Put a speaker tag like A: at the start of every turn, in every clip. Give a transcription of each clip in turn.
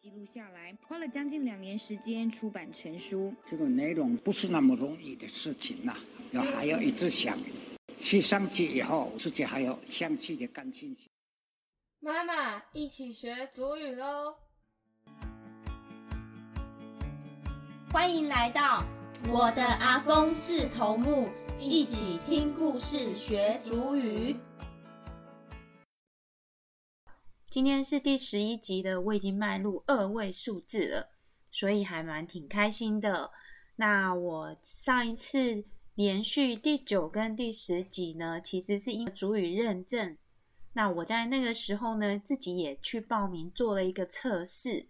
A: 记录下来，花了将近两年时间出版成书。
B: 这个内容不是那么容易的事情呐，要还要一直想，去上去以后，自己还要详细的感兴趣。
C: 妈妈，一起学祖语喽！
D: 欢迎来到我的阿公是头目，一起听故事学祖语。
E: 今天是第十一集的，我已经迈入二位数字了，所以还蛮挺开心的。那我上一次连续第九跟第十集呢，其实是因为主语认证。那我在那个时候呢，自己也去报名做了一个测试。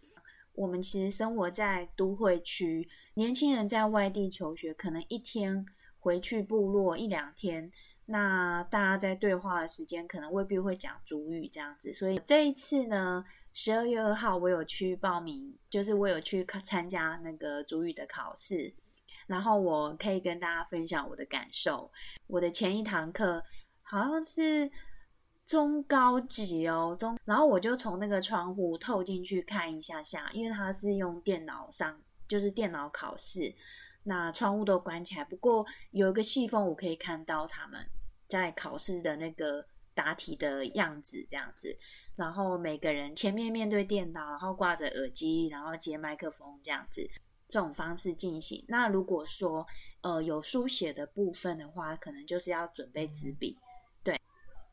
E: 我们其实生活在都会区，年轻人在外地求学，可能一天回去部落一两天。那大家在对话的时间可能未必会讲主语这样子，所以这一次呢，十二月二号我有去报名，就是我有去参加那个主语的考试，然后我可以跟大家分享我的感受。我的前一堂课好像是中高级哦，中，然后我就从那个窗户透进去看一下下，因为它是用电脑上，就是电脑考试，那窗户都关起来，不过有一个细缝我可以看到他们。在考试的那个答题的样子，这样子，然后每个人前面面对电脑，然后挂着耳机，然后接麦克风，这样子，这种方式进行。那如果说呃有书写的部分的话，可能就是要准备纸笔。对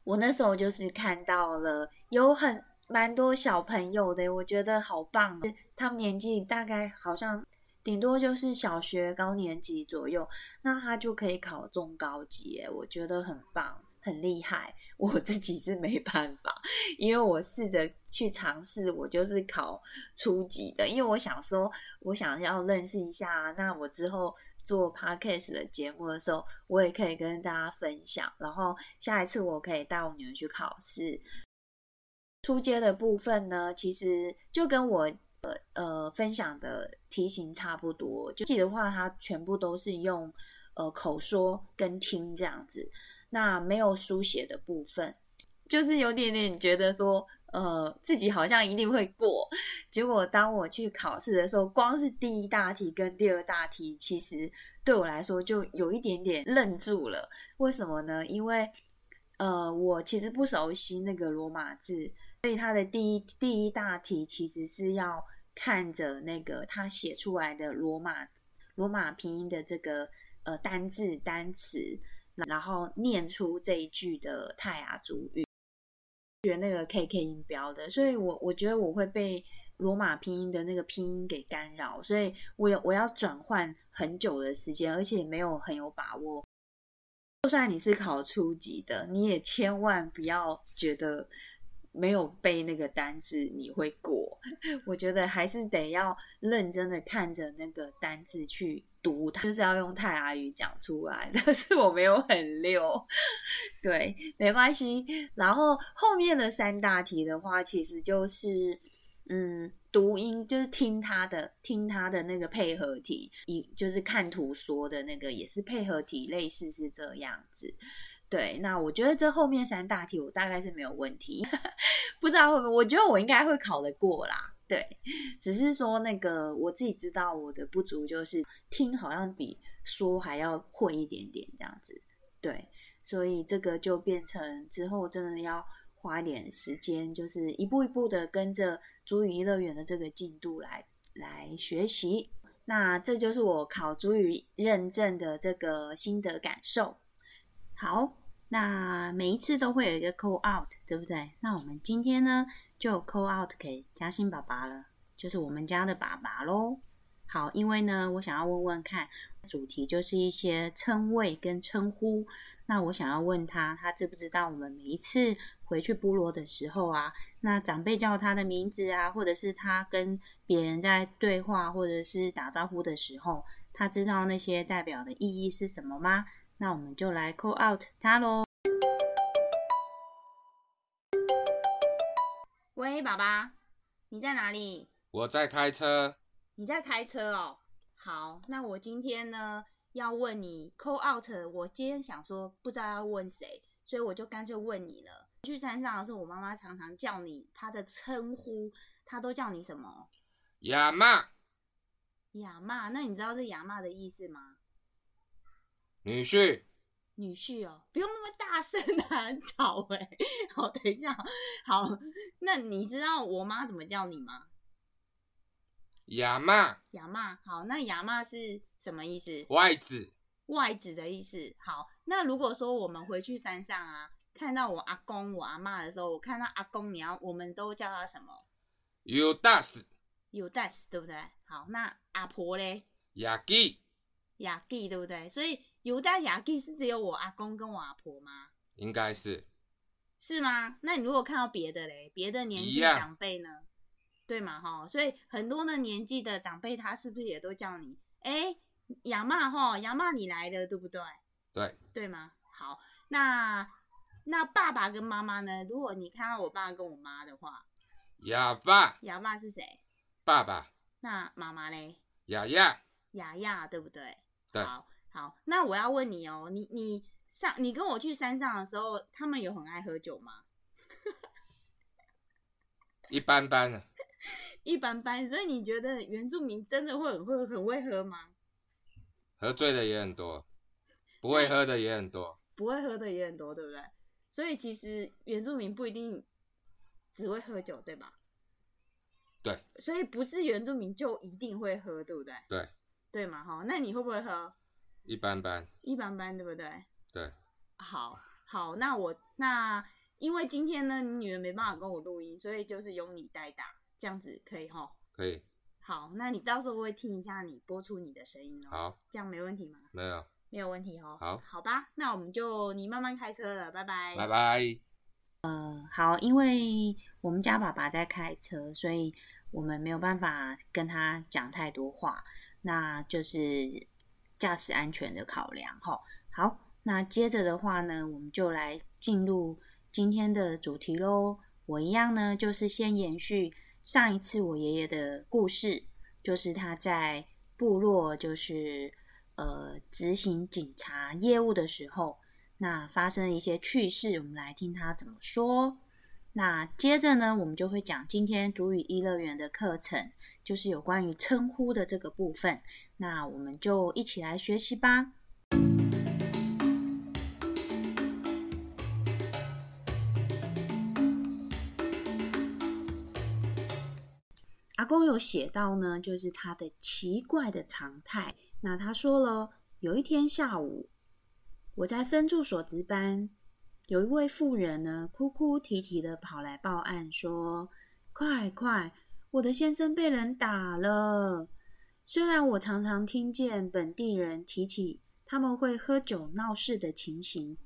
E: 我那时候就是看到了有很蛮多小朋友的，我觉得好棒，他们年纪大概好像顶多就是小学高年级左右，那他就可以考中高级，我觉得很棒，很厉害。我自己是没办法，因为我试着去尝试，我就是考初级的，因为我想说，我想要认识一下，那我之后做 podcast 的节目的时候，我也可以跟大家分享。然后下一次我可以带我女儿去考试。初阶的部分呢，其实就跟我。呃，分享的题型差不多，就记的话，它全部都是用呃口说跟听这样子，那没有书写的部分，就是有点点觉得说，呃，自己好像一定会过。结果当我去考试的时候，光是第一大题跟第二大题，其实对我来说就有一点点愣住了。为什么呢？因为呃，我其实不熟悉那个罗马字，所以它的第一第一大题其实是要。看着那个他写出来的罗马罗马拼音的这个呃单字单词，然后念出这一句的泰雅族语，学那个 K K 音标的，所以我我觉得我会被罗马拼音的那个拼音给干扰，所以我有我要转换很久的时间，而且没有很有把握。就算你是考初级的，你也千万不要觉得。没有背那个单字，你会过？我觉得还是得要认真的看着那个单字去读它，就是要用泰雅语讲出来。但是我没有很溜，对，没关系。然后后面的三大题的话，其实就是嗯，读音，就是听他的，听他的那个配合题，一就是看图说的那个，也是配合题，类似是这样子。对，那我觉得这后面三大题我大概是没有问题，不知道会不会？我觉得我应该会考得过啦。对，只是说那个我自己知道我的不足就是听好像比说还要会一点点这样子。对，所以这个就变成之后真的要花点时间，就是一步一步的跟着主语乐园的这个进度来来学习。那这就是我考主语认证的这个心得感受。好，那每一次都会有一个 call out，对不对？那我们今天呢，就 call out 给嘉兴爸爸了，就是我们家的爸爸喽。好，因为呢，我想要问问看，主题就是一些称谓跟称呼。那我想要问他，他知不知道我们每一次回去部落的时候啊，那长辈叫他的名字啊，或者是他跟别人在对话或者是打招呼的时候，他知道那些代表的意义是什么吗？那我们就来 call out 他喽。喂，爸爸，你在哪里？
F: 我在开车。
E: 你在开车哦。好，那我今天呢要问你 call out。我今天想说不知道要问谁，所以我就干脆问你了。去山上的时候，我妈妈常常叫你她的称呼，她都叫你什么？
F: 亚妈、
E: 亚妈。那你知道这亚妈的意思吗？
F: 女婿、
E: 女婿哦，不用那么大声啊，很吵哎。好，等一下，好，那你知道我妈怎么叫你吗？
F: 亚妈、
E: 亚妈。好，那亚妈是什么意思？
F: 外子、
E: 外子的意思。好，那如果说我们回去山上啊，看到我阿公、我阿妈的时候，我看到阿公，你要我们都叫他什么？
F: 尤达斯、
E: 有 d 对不对？好，那阿婆嘞？
F: 雅基，
E: 雅基对不对？所以犹大雅基是只有我阿公跟我阿婆吗？
F: 应该是
E: 是吗？那你如果看到别的嘞，别的年纪长辈呢？对嘛哈？所以很多的年纪的长辈，他是不是也都叫你哎亚妈哈亚妈你来了，对不对？
F: 对，
E: 对吗？好，那那爸爸跟妈妈呢？如果你看到我爸跟我妈的话，
F: 亚爸、
E: 亚爸是谁？
F: 爸爸、
E: 那妈妈嘞？
F: 雅亚，
E: 雅雅对不对？
F: 对
E: 好，好，那我要问你哦，你你上你跟我去山上的时候，他们有很爱喝酒吗？
F: 一般般啊，
E: 一般般，所以你觉得原住民真的会很会很会喝吗？
F: 喝醉的也很多，不会喝的也很多。
E: 不会喝的也很多，对不对？所以其实原住民不一定只会喝酒，对吧？
F: 对，
E: 所以不是原住民就一定会喝，对不对？
F: 对，
E: 对嘛，哈，那你会不会喝？
F: 一般般。
E: 一般般，对不对？
F: 对，
E: 好，好，那我那因为今天呢，你女儿没办法跟我录音，所以就是由你代打，这样子可以哈。
F: 可以。
E: 好，那你到时候会听一下你播出你的声音哦。
F: 好，
E: 这样没问题吗？
F: 没有，
E: 没有问题哦。
F: 好
E: 好吧，那我们就你慢慢开车了，拜拜。
F: 拜拜。
E: 好，因为我们家爸爸在开车，所以我们没有办法跟他讲太多话，那就是驾驶安全的考量哈。好，那接着的话呢，我们就来进入今天的主题喽。我一样呢，就是先延续上一次我爷爷的故事，就是他在部落就是呃执行警察业务的时候。那发生了一些趣事，我们来听他怎么说。那接着呢，我们就会讲今天主语一乐园的课程，就是有关于称呼的这个部分。那我们就一起来学习吧。阿公有写到呢，就是他的奇怪的常态。那他说了，有一天下午。我在分驻所值班，有一位妇人呢，哭哭啼啼的跑来报案说：“快快，我的先生被人打了。”虽然我常常听见本地人提起他们会喝酒闹事的情形，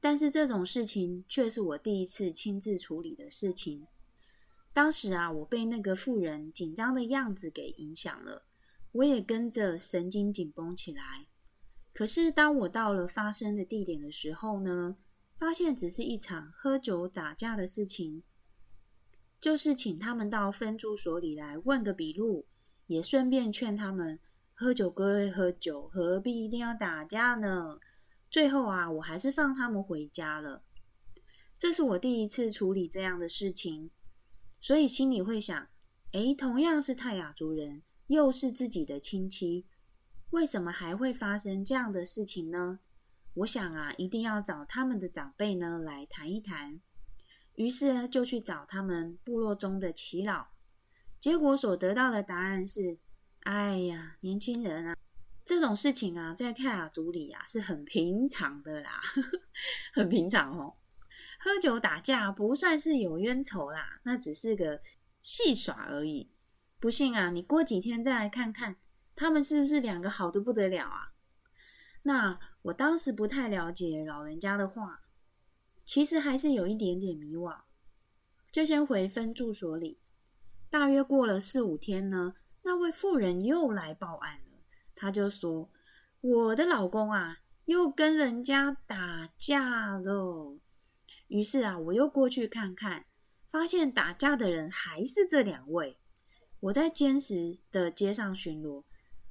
E: 但是这种事情却是我第一次亲自处理的事情。当时啊，我被那个妇人紧张的样子给影响了，我也跟着神经紧绷起来。可是，当我到了发生的地点的时候呢，发现只是一场喝酒打架的事情，就是请他们到分驻所里来问个笔录，也顺便劝他们喝酒归喝酒，何必一定要打架呢？最后啊，我还是放他们回家了。这是我第一次处理这样的事情，所以心里会想：诶，同样是泰雅族人，又是自己的亲戚。为什么还会发生这样的事情呢？我想啊，一定要找他们的长辈呢来谈一谈。于是呢，就去找他们部落中的耆老。结果所得到的答案是：哎呀，年轻人啊，这种事情啊，在泰雅族里啊是很平常的啦，很平常哦。喝酒打架不算是有冤仇啦，那只是个戏耍而已。不信啊，你过几天再来看看。他们是不是两个好的不得了啊？那我当时不太了解老人家的话，其实还是有一点点迷惘，就先回分住所里。大约过了四五天呢，那位妇人又来报案了。她就说：“我的老公啊，又跟人家打架了。”于是啊，我又过去看看，发现打架的人还是这两位。我在坚实的街上巡逻。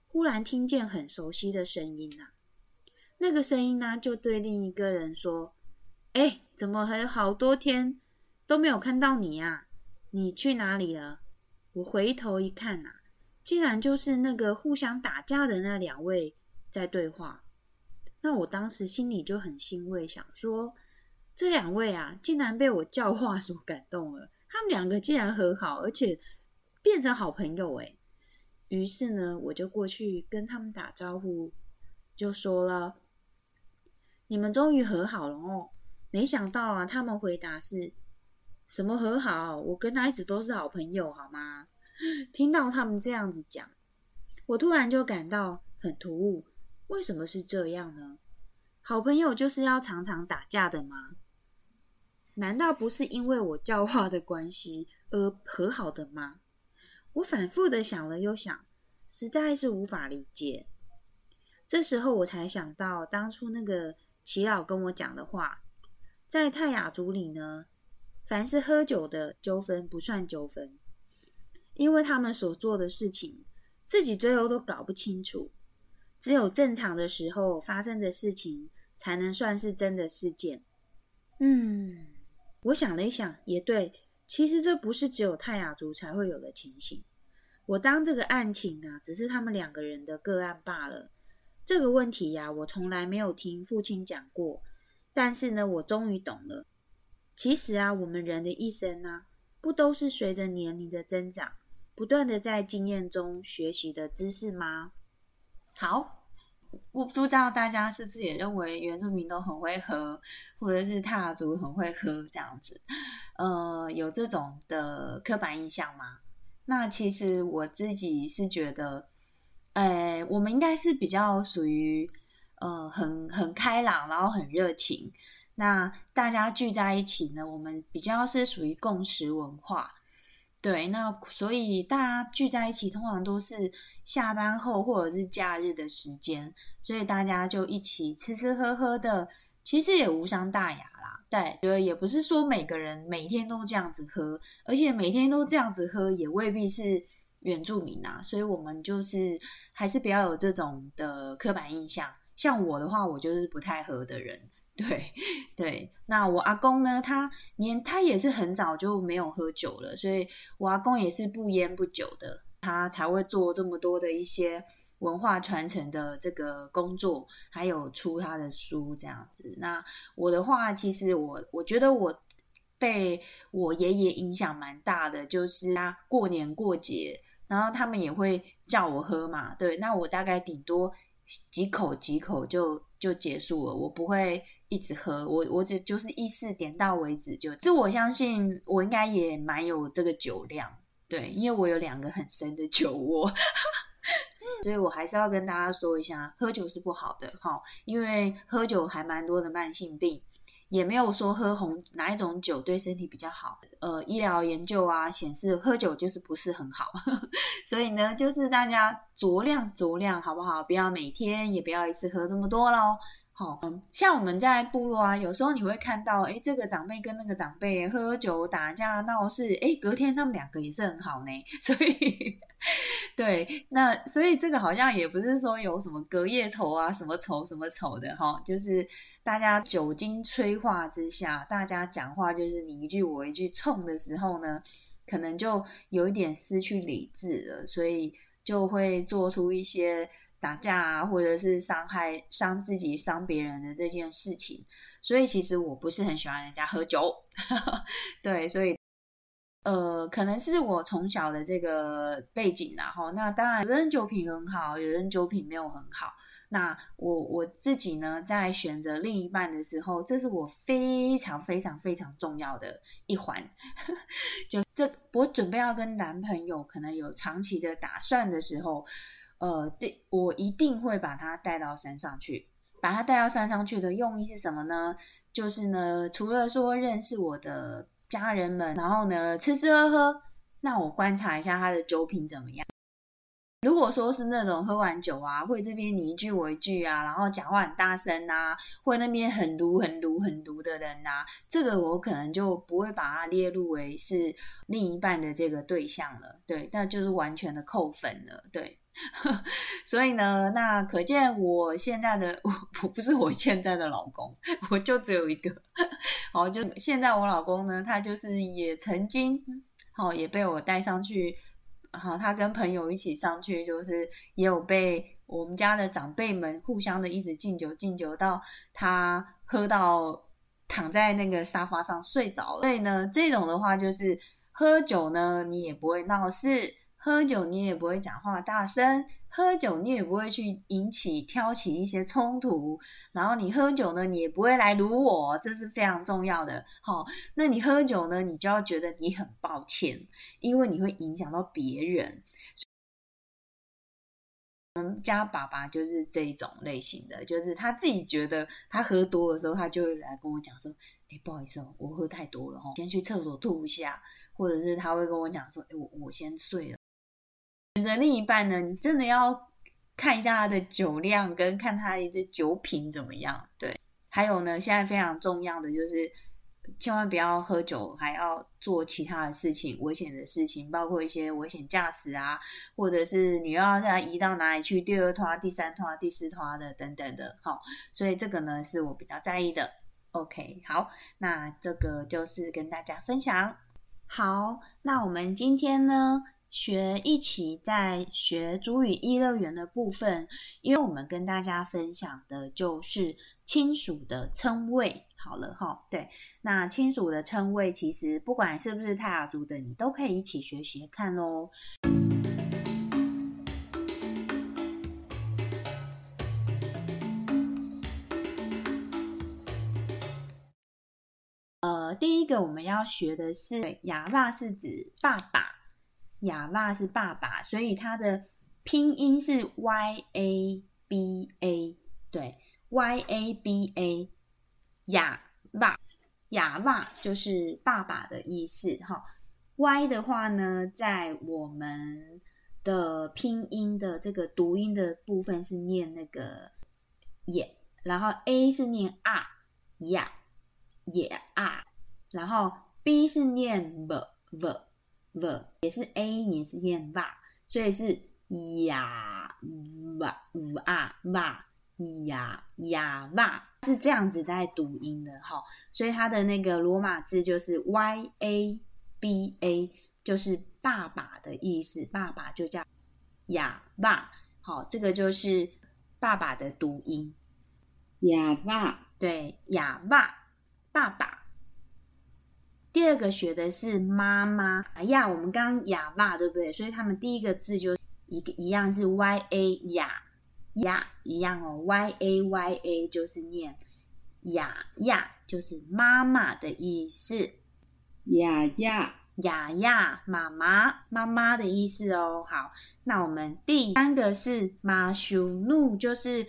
E: 忽然听见很熟悉的声音啊，那个声音呢，就对另一个人说：“哎，怎么还好多天都没有看到你呀？你去哪里了？我回头一看呐、竟然就是那个互相打架的那两位在对话。那我当时心里就很欣慰，想说这两位啊，竟然被我教化所感动了。他们两个竟然和好，而且变成好朋友诶。于是呢，我就过去跟他们打招呼，就说了：“你们终于和好了哦。”没想到啊，他们回答是：“什么和好？我跟他一直都是好朋友，好吗？” 听到他们这样子讲，我突然就感到很突兀。为什么是这样呢？好朋友就是要常常打架的吗？难道不是因为我教化的关系而和好的吗？我反复的想了又想，实在是无法理解。这时候我才想到当初那个齐老跟我讲的话，在泰雅族里呢，凡是喝酒的纠纷不算纠纷，因为他们所做的事情自己最后都搞不清楚，只有正常的时候发生的事情才能算是真的事件。嗯，我想了一想，也对。其实这不是只有泰雅族才会有的情形。我当这个案情啊，只是他们两个人的个案罢了。这个问题呀、我从来没有听父亲讲过。但是呢，我终于懂了。其实啊，我们人的一生呢、不都是随着年龄的增长，不断的在经验中学习的知识吗？好，我不知道大家是不是也认为原住民都很会喝，或者是泰雅族很会喝这样子？呃，有这种的刻板印象吗？那其实我自己是觉得，呃，我们应该是比较属于呃很很开朗，然后很热情。那大家聚在一起呢，我们比较是属于共识文化。对，那所以大家聚在一起，通常都是下班后或者是假日的时间，所以大家就一起吃吃喝喝的，其实也无伤大雅啦。对，觉得也不是说每个人每天都这样子喝，而且每天都这样子喝，也未必是原住民啊。所以我们就是还是不要有这种的刻板印象。像我的话，我就是不太喝的人。对 对，那我阿公呢？他年他也是很早就没有喝酒了，所以我阿公也是不烟不酒的，他才会做这么多的一些文化传承的这个工作，还有出他的书这样子。那我的话，其实我我觉得我被我爷爷影响蛮大的，就是他过年过节，然后他们也会叫我喝嘛，对，那我大概顶多几口几口就就结束了，我不会一直喝，我我只就是意识点到为止就。这我相信我应该也蛮有这个酒量，对，因为我有两个很深的酒窝。所以我还是要跟大家说一下，喝酒是不好的哈，因为喝酒还蛮多的慢性病，也没有说喝红哪一种酒对身体比较好。呃，医疗研究啊显示喝酒就是不是很好，所以呢，就是大家酌量酌量好不好？不要每天，也不要一次喝这么多喽。好，像我们在部落啊，有时候你会看到，哎，这个长辈跟那个长辈喝酒打架闹事，哎，隔天他们两个也是很好呢。所以，对，那所以这个好像也不是说有什么隔夜仇啊，什么仇什么仇的哈，就是大家酒精催化之下，大家讲话就是你一句我一句冲的时候呢，可能就有一点失去理智了，所以就会做出一些。打架啊，或者是伤害、伤自己、伤别人的这件事情，所以其实我不是很喜欢人家喝酒，对，所以呃，可能是我从小的这个背景然后那当然有人酒品很好，有人酒品没有很好。那我我自己呢，在选择另一半的时候，这是我非常非常非常重要的一环。就这，我准备要跟男朋友可能有长期的打算的时候。呃，对我一定会把他带到山上去。把他带到山上去的用意是什么呢？就是呢，除了说认识我的家人们，然后呢，吃吃喝喝，让我观察一下他的酒品怎么样。如果说是那种喝完酒啊，会这边你一句我一句啊，然后讲话很大声啊，会那边很毒很毒很毒的人呐，这个我可能就不会把它列入为是另一半的这个对象了。对，那就是完全的扣分了。对。所以呢，那可见我现在的 我我不是我现在的老公，我就只有一个。好，就现在我老公呢，他就是也曾经，好也被我带上去哈，他跟朋友一起上去，就是也有被我们家的长辈们互相的一直敬酒敬酒，到他喝到躺在那个沙发上睡着了。所以呢，这种的话就是喝酒呢，你也不会闹事，喝酒你也不会讲话大声。喝酒你也不会去引起挑起一些冲突，然后你喝酒呢，你也不会来辱我，这是非常重要的。好，那你喝酒呢，你就要觉得你很抱歉，因为你会影响到别人。我们家爸爸就是这种类型的，就是他自己觉得他喝多的时候，他就会来跟我讲说：“哎，不好意思哦，我喝太多了哦，先去厕所吐一下。”或者是他会跟我讲说：“哎，我我先睡了。”选择另一半呢，你真的要看一下他的酒量，跟看他的酒品怎么样。对，还有呢，现在非常重要的就是，千万不要喝酒，还要做其他的事情，危险的事情，包括一些危险驾驶啊，或者是你又要让他移到哪里去，第二拖、第三拖、第四拖的等等的。好，所以这个呢是我比较在意的。OK，好，那这个就是跟大家分享。好，那我们今天呢？学一起在学主语一乐园的部分，因为我们跟大家分享的就是亲属的称谓。好了哈，对，那亲属的称谓其实不管是不是泰雅族的，你都可以一起学习看喽。呃，第一个我们要学的是哑巴，是指爸爸。哑巴是爸爸，所以它的拼音是 y a b a，对，y a b a，哑巴，哑巴就是爸爸的意思哈。y 的话呢，在我们的拼音的这个读音的部分是念那个也，然后 a 是念啊呀也啊，然后 b 是念 v v。V 也是 a，也是念 v，所以是呀 v v 啊 v 呀呀 v 是这样子在读音的哈，所以它的那个罗马字就是 y a b a，就是爸爸的意思，爸爸就叫哑巴，好，这个就是爸爸的读音，
G: 哑巴，
E: 对，哑巴，爸爸。第二个学的是妈妈呀，我们刚刚哑巴对不对？所以他们第一个字就一个一样是 y a 哑呀一样哦，y a y a 就是念雅雅，就是妈妈的意思。
G: 雅雅
E: 雅雅，妈妈妈妈的意思哦。好，那我们第三个是马修怒，就是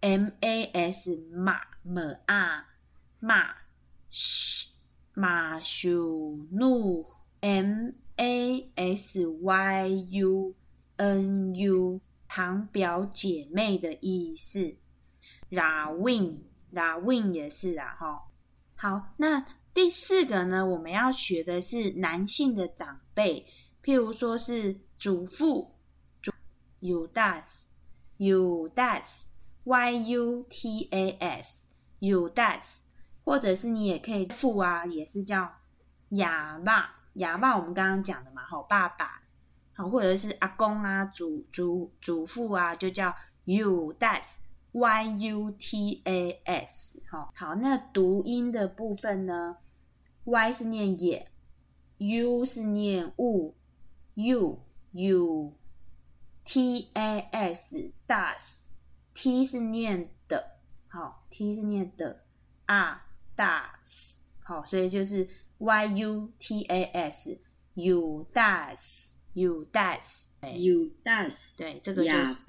E: m a s 马么啊马嘘。马修努，M A S Y U N U，堂表姐妹的意思。拉 win，拉 win 也是啊，哈。好，那第四个呢？我们要学的是男性的长辈，譬如说是祖父，u das，u das，Y U T A S，u das。或者是你也可以父啊，也是叫哑巴，哑巴我们刚刚讲的嘛，好爸爸，好或者是阿公啊，祖祖祖父啊，就叫 you das y u t a s，好，好那读音的部分呢，y 是念也，u 是念物，u u t a s das，t 是念的，好，t 是念的啊啊。Das，好，所以就是 y u t a s，you das，you das，you
G: das，
E: 对，这个就是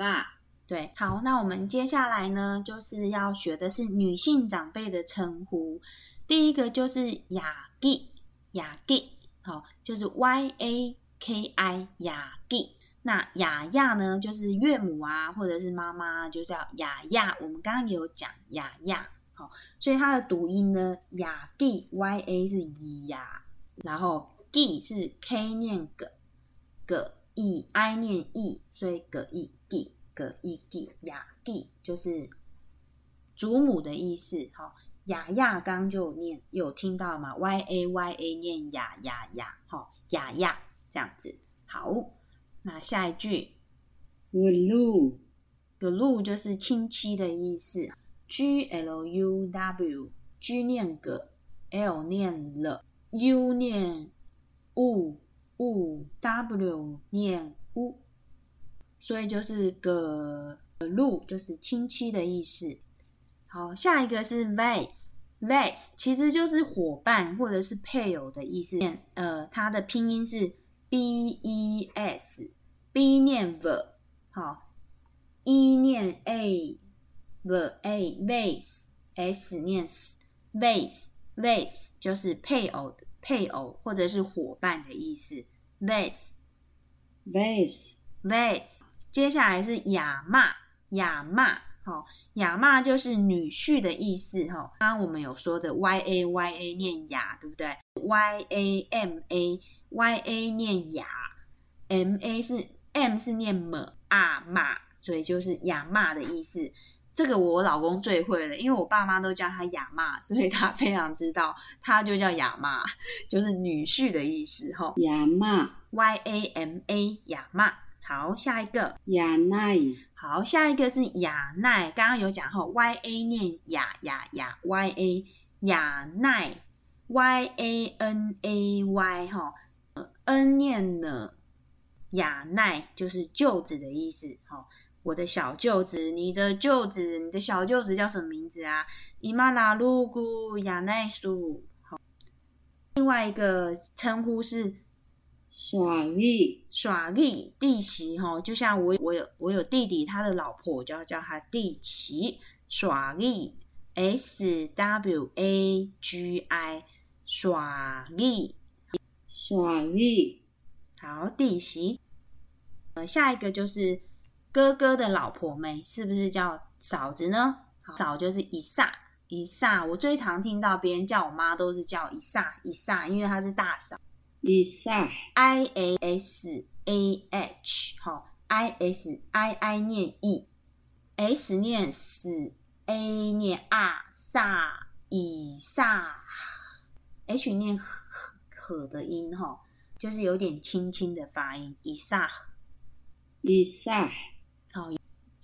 E: 对。好，那我们接下来呢，就是要学的是女性长辈的称呼。第一个就是雅吉，雅吉，好，就是 y a k i 雅吉。那雅亚呢，就是岳母啊，或者是妈妈，就叫雅亚。我们刚刚也有讲雅亚。好，所以它的读音呢，雅 d y a 是雅，然后 g 是 k 念葛葛 e i 念 e，所以葛 e d 个 e d 雅 d 就是祖母的意思。好，雅亚刚就念有听到吗？y a y a 念雅雅雅，好雅雅这样子。好，那下一句
G: 格鲁
E: glue 就是亲戚的意思，G L U W，G 念个，L 念了，U 念 u，u，W 念 u，所以就是个路就是亲戚的意思。好，下一个是 vase，vase 其实就是伙伴或者是配偶的意思。呃，它的拼音是 b e s，b 念 v，好，e 念 a a，v a vase，s 念 s，vase，vase 就是配偶的配偶或者是伙伴的意思。vase
G: vase
E: vase，接下来是亚骂，亚骂，好，亚骂就是女婿的意思，哈。刚刚我们有说的 y a y a 念亚，对不对？y a m a y a 念亚，m a 是 m 是念么啊骂，所以就是亚骂的意思。这个我老公最会了，因为我爸妈都叫他亚妈，所以他非常知道，他就叫亚妈，就是女婿的意思，吼。
G: 亚妈
E: y a m a 亚妈。好，下一个。
G: 亚奈
E: 好，下一个是雅奈，刚刚有讲吼，y a 念雅雅雅，y a 雅奈，y a n a y 哈呃，n 念呢，雅奈就是舅子的意思。好，我的小舅子，你的舅子，你的小舅子叫什么名字啊？伊玛拉鲁古雅奈苏。好，另外一个称呼是
G: 耍力
E: 耍力弟媳哈，就像我我有我有弟弟，他的老婆我就要叫他弟媳耍力 S W A G I 耍力
G: 耍力
E: 好弟媳。呃，下一个就是哥哥的老婆妹，是不是叫嫂子呢？嫂就是伊萨伊萨，我最常听到别人叫我妈都是叫伊萨伊萨，因为她是大嫂。
G: 伊萨
E: I A S A H 好，I S I I 念 E，S 念 S，A 念啊萨以萨，H 念呵呵的音哈，就是有点轻轻的发音，以萨。
G: 伊萨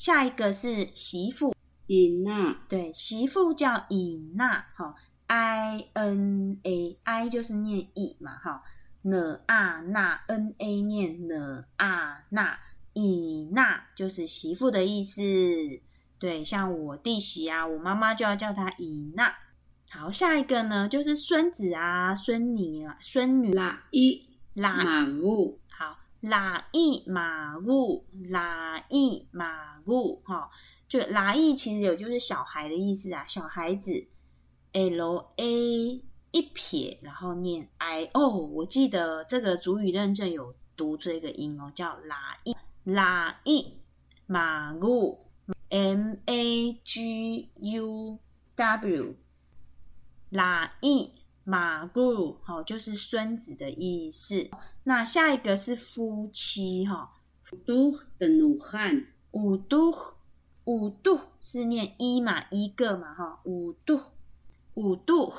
E: 下一个是媳妇，
G: 尹娜
E: 对，媳妇叫尹娜哈，I N A I 就是念 E 嘛哈。呢啊那 n a 念呢啊那尹娜就是媳妇的意思。对，像我弟媳啊，我妈妈就要叫她尹娜。好，下一个呢就是孙子啊、孙女啊、孙女
G: 拉伊
E: 拉
G: 马乌
E: 好拉伊马古拉伊马古哈，就拉伊其实有就是小孩的意思啊，小孩子 l a。一撇，然后念 i 哦，我记得这个主语认证有读这个音哦，叫拉伊拉伊马古 m a g u w 拉伊马古，好，就是孙子的意思。那下一个是夫妻哈，
G: 都的努汉。
E: 五都五度是念一嘛，一个嘛哈，五度五度。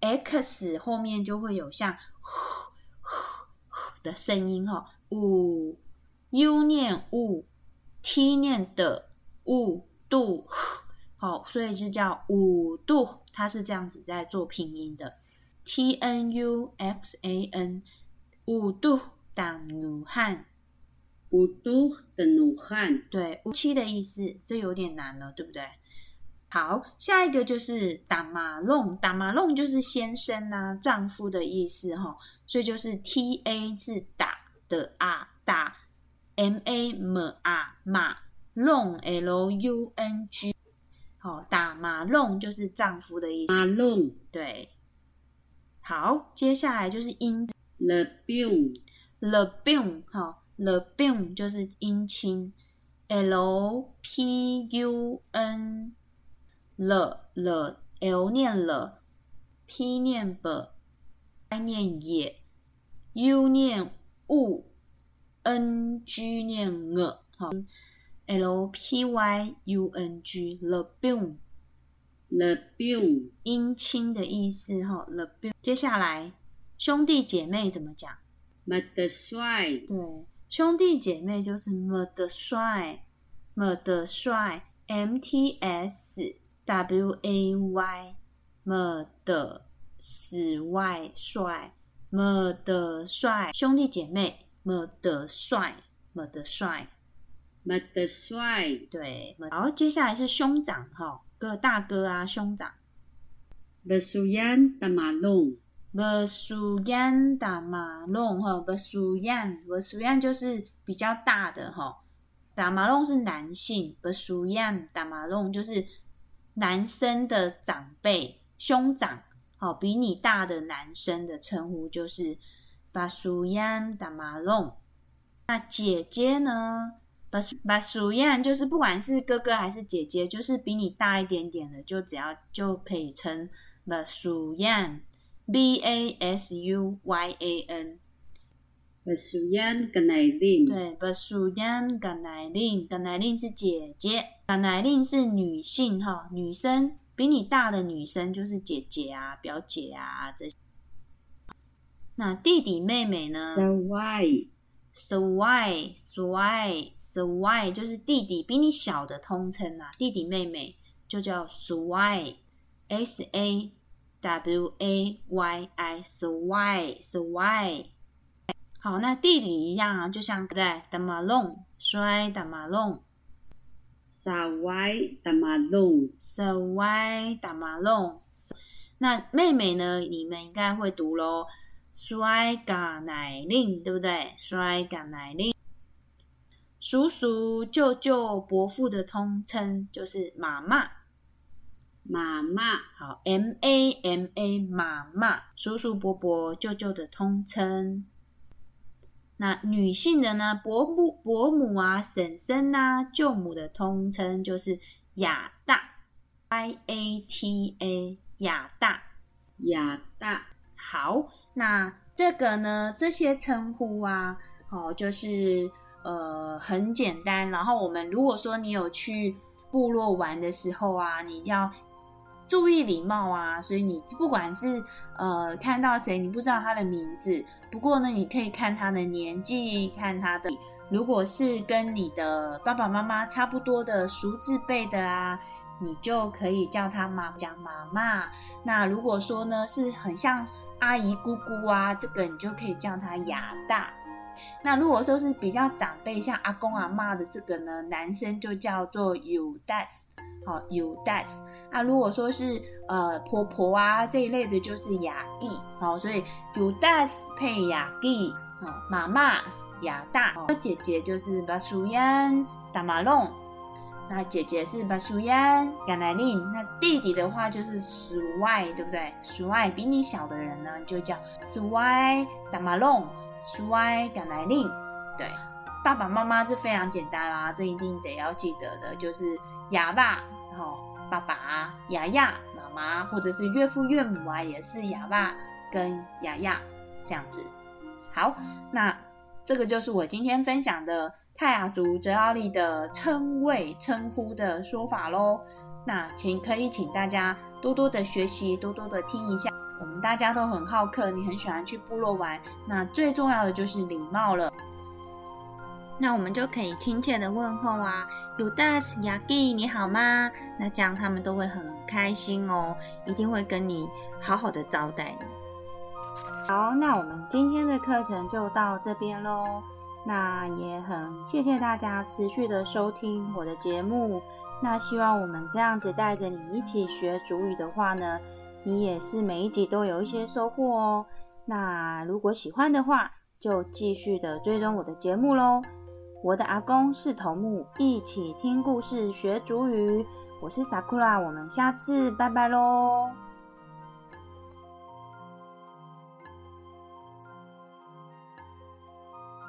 E: x 后面就会有像呼呼呼的声音哈，五 u 念五，t 念的五度，好，所以就叫五度，它是这样子在做拼音的，t n u x a n 五度当努汉，
G: 五度的努汉，
E: 对，五七的意思，这有点难了，对不对？好，下一个就是打马弄，打马弄就是先生啊，丈夫的意思哈，所以就是 T A 是打的啊，打 M A M 啊马弄 L U N G，好，打马弄就是丈夫的意思，
G: 马弄
E: 对。好，接下来就是音
G: le biu
E: le biu，好，le b i n 就是姻亲，L P U N。了了，l 念了，p 念 b，i 念也，u 念物，n g 念 ng，好，l p y u n biu，le
G: biu，
E: 姻亲的意思哈，le biu。接下来兄弟姐妹怎么讲？
G: 么的帅，
E: 对，兄弟姐妹就是么的帅，么的帅，M T S W A Y，么的死外帅，么的帅，兄弟姐妹么的帅，么的帅，
G: 么的帅，
E: 对，然后接下来是兄长哈，哥大哥啊，兄长。打马龙哈，Besuyan Besuyan 就是比较大的哈，打马龙是男性马龙就是男生的长辈兄长，好比你大的男生的称呼就是马龙。那姐姐呢把把属燕就是不管是哥哥还是姐姐，就是比你大一点点的，就只要就可以称把属燕 b a s u y a n。把属燕跟奶令。对，把属燕跟奶令，跟奶令是姐姐，跟奶令是女性哈，女生比你大的女生就是姐姐啊、表姐啊这些。那弟弟妹妹呢
G: ？So why?
E: ？Swai Swai Swai 就是弟弟比你小的通称啊，弟弟妹妹就叫 Swai，S A W A Y I Swai Swai。好，那弟弟一样啊，就像对打马龙摔打马龙
G: sawai tamalong，
E: 手歪打马龙。那妹妹呢？你们应该会读喽，摔嘎奶令，对不对？摔嘎奶令。叔叔、舅舅、伯父的通称就是妈妈。
G: 妈妈，
E: 好，M A M A 妈妈，叔叔伯伯舅舅的通称。那女性的呢？伯母伯母啊，婶婶啊，舅母的通称就是亚大，I A T A 亚大。
G: 亚大，
E: 好，那这个呢？这些称呼啊，哦，就是呃很简单。然后我们如果说你有去部落玩的时候啊，你要注意礼貌啊。所以你不管是呃看到谁，你不知道他的名字，不过呢，你可以看他的年纪，看他的。如果是跟你的爸爸妈妈差不多的熟字辈的啊，你就可以叫他妈讲妈妈。那如果说呢是很像阿姨姑姑啊，这个你就可以叫他亚大。那如果说是比较长辈，像阿公阿妈的这个呢，男生就叫做 u d a s 好 u d a s 那如果说是呃婆婆啊这一类的，就是雅弟，好，所以 u d a s 配雅弟，好，妈妈亚大，姐姐就是巴苏 yan 达马龙。那姐姐是巴苏 yan 甘乃令，那弟弟的话就是苏外，对不对？苏外比你小的人呢，就叫苏外达马龙，苏外甘乃令。对，爸爸妈妈这非常简单啦，这一定得要记得的，就是哑爸，然后爸爸、雅雅、妈妈，或者是岳父岳母啊，也是哑爸跟雅雅这样子。好，那这个就是我今天分享的泰雅族泽奥利的称谓称呼的说法喽。那请可以请大家多多的学习，多多的听一下。我们大家都很好客，你很喜欢去部落玩，那最重要的就是礼貌了。那我们就可以亲切的问候啊 u d a s Yagi，你好吗？那这样他们都会很开心哦，一定会跟你好好的招待你。好，那我们今天的课程就到这边喽。那也很谢谢大家持续的收听我的节目。那希望我们这样子带着你一起学主语的话呢，你也是每一集都有一些收获哦。那如果喜欢的话，就继续的追踪我的节目喽。我的阿公是头目，一起听故事学主语。我是 Sakura，我们下次拜拜喽。